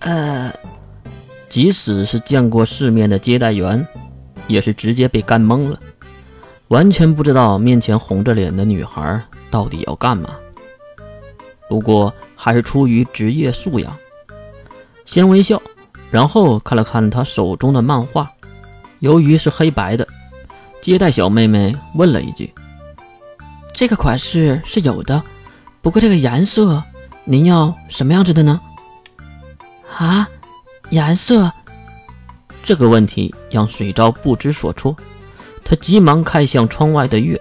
呃，即使是见过世面的接待员，也是直接被干懵了，完全不知道面前红着脸的女孩到底要干嘛。不过还是出于职业素养，先微笑，然后看了看他手中的漫画，由于是黑白的，接待小妹妹问了一句：“这个款式是有的，不过这个颜色，您要什么样子的呢？”啊，颜色？这个问题让水昭不知所措，他急忙看向窗外的月。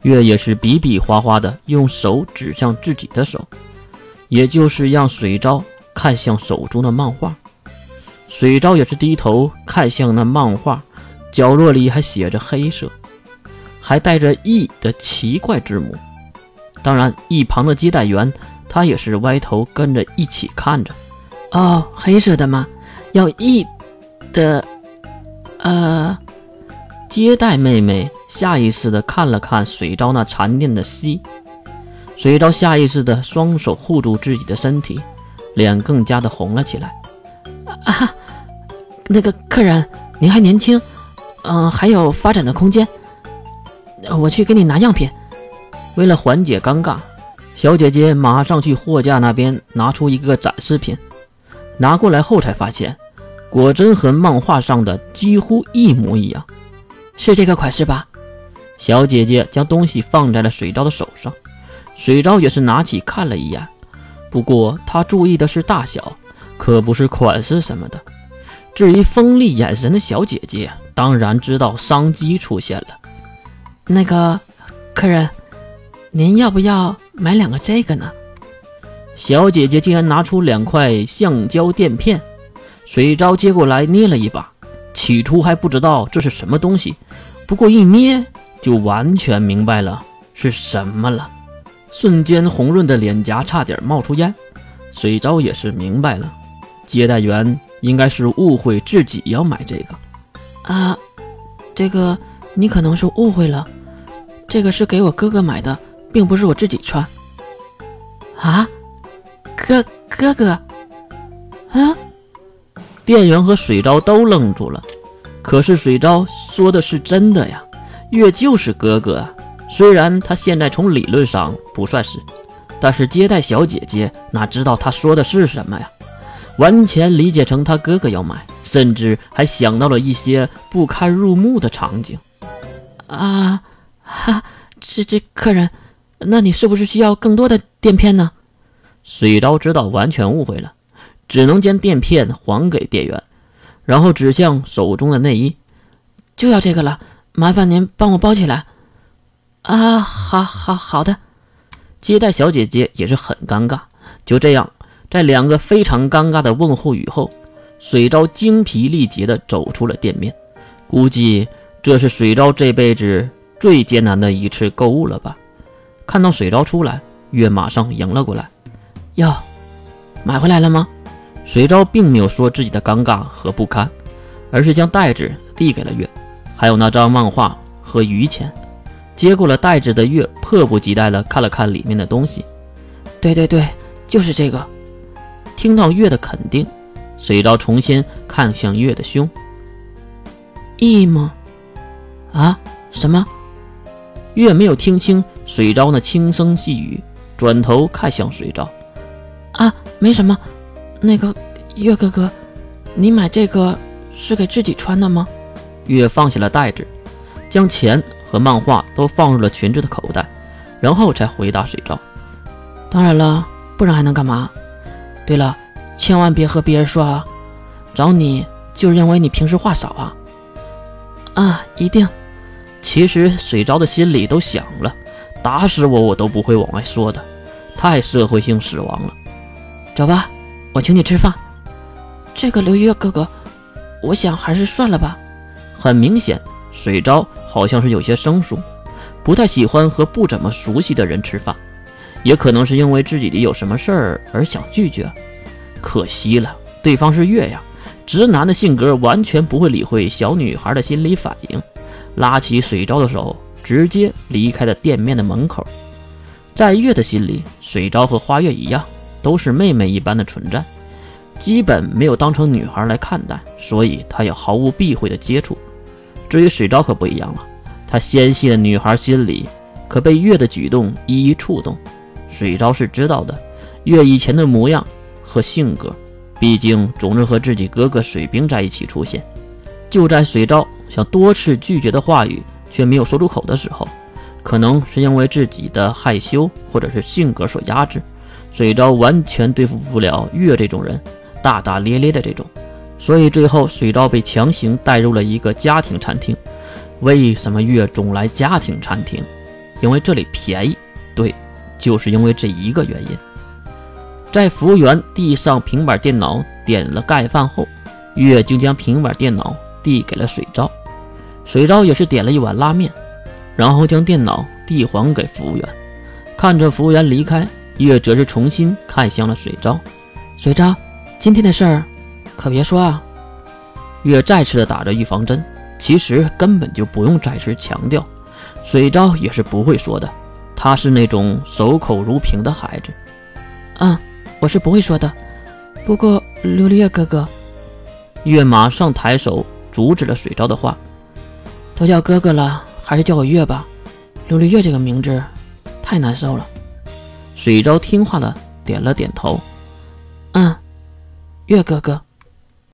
月也是比比划划的用手指向自己的手，也就是让水昭看向手中的漫画。水昭也是低头看向那漫画，角落里还写着黑色，还带着 “E” 的奇怪字母。当然，一旁的接待员他也是歪头跟着一起看着。哦，黑色的吗？要一的，呃，接待妹妹。下意识的看了看水昭那残念的膝，水昭下意识的双手护住自己的身体，脸更加的红了起来。啊，那个客人，您还年轻，嗯，还有发展的空间。我去给你拿样品。为了缓解尴尬，小姐姐马上去货架那边拿出一个展示品，拿过来后才发现，果真和漫画上的几乎一模一样。是这个款式吧？小姐姐将东西放在了水昭的手上，水昭也是拿起看了一眼，不过他注意的是大小，可不是款式什么的。至于锋利眼神的小姐姐，当然知道商机出现了。那个客人，您要不要买两个这个呢？小姐姐竟然拿出两块橡胶垫片，水昭接过来捏了一把，起初还不知道这是什么东西，不过一捏。就完全明白了是什么了，瞬间红润的脸颊差点冒出烟。水昭也是明白了，接待员应该是误会自己要买这个。啊，这个你可能是误会了，这个是给我哥哥买的，并不是我自己穿。啊，哥哥哥，啊！店员和水昭都愣住了，可是水昭说的是真的呀。月就是哥哥啊，虽然他现在从理论上不算是，但是接待小姐姐哪知道他说的是什么呀？完全理解成他哥哥要买，甚至还想到了一些不堪入目的场景。啊，哈，这这客人，那你是不是需要更多的垫片呢？水昭知道完全误会了，只能将垫片还给店员，然后指向手中的内衣，就要这个了。麻烦您帮我包起来，啊，好，好，好的。接待小姐姐也是很尴尬。就这样，在两个非常尴尬的问候语后，水昭精疲力竭地走出了店面。估计这是水昭这辈子最艰难的一次购物了吧？看到水昭出来，月马上迎了过来。哟，买回来了吗？水昭并没有说自己的尴尬和不堪，而是将袋子递给了月。还有那张漫画和余钱，接过了袋子的月迫不及待地看了看里面的东西。对对对，就是这个。听到月的肯定，水昭重新看向月的胸。E 吗？啊？什么？月没有听清水昭那轻声细语，转头看向水昭。啊，没什么。那个月哥哥，你买这个是给自己穿的吗？月放下了袋子，将钱和漫画都放入了裙子的口袋，然后才回答水昭：“当然了，不然还能干嘛？对了，千万别和别人说啊！找你就是因为你平时话少啊！啊，一定。其实水昭的心里都想了，打死我我都不会往外说的，太社会性死亡了。走吧，我请你吃饭。这个刘月哥哥，我想还是算了吧。”很明显，水昭好像是有些生疏，不太喜欢和不怎么熟悉的人吃饭，也可能是因为自己里有什么事儿而想拒绝。可惜了，对方是月呀，直男的性格完全不会理会小女孩的心理反应，拉起水昭的手，直接离开了店面的门口。在月的心里，水昭和花月一样，都是妹妹一般的存在。基本没有当成女孩来看待，所以他也毫无避讳的接触。至于水昭可不一样了，他纤细的女孩心里可被月的举动一一触动。水昭是知道的，月以前的模样和性格，毕竟总是和自己哥哥水兵在一起出现。就在水昭想多次拒绝的话语却没有说出口的时候，可能是因为自己的害羞或者是性格所压制，水昭完全对付不了月这种人，大大咧咧的这种，所以最后水昭被强行带入了一个家庭餐厅。为什么月总来家庭餐厅？因为这里便宜。对。就是因为这一个原因，在服务员递上平板电脑点了盖饭后，月就将平板电脑递给了水昭，水昭也是点了一碗拉面，然后将电脑递还给服务员。看着服务员离开，月则是重新看向了水昭。水昭，今天的事儿可别说啊。月再次的打着预防针，其实根本就不用再次强调，水昭也是不会说的。他是那种守口如瓶的孩子，啊，我是不会说的。不过琉璃月哥哥，月马上抬手阻止了水昭的话，都叫哥哥了，还是叫我月吧。琉璃月这个名字太难受了。水昭听话了点了点头，嗯，月哥哥。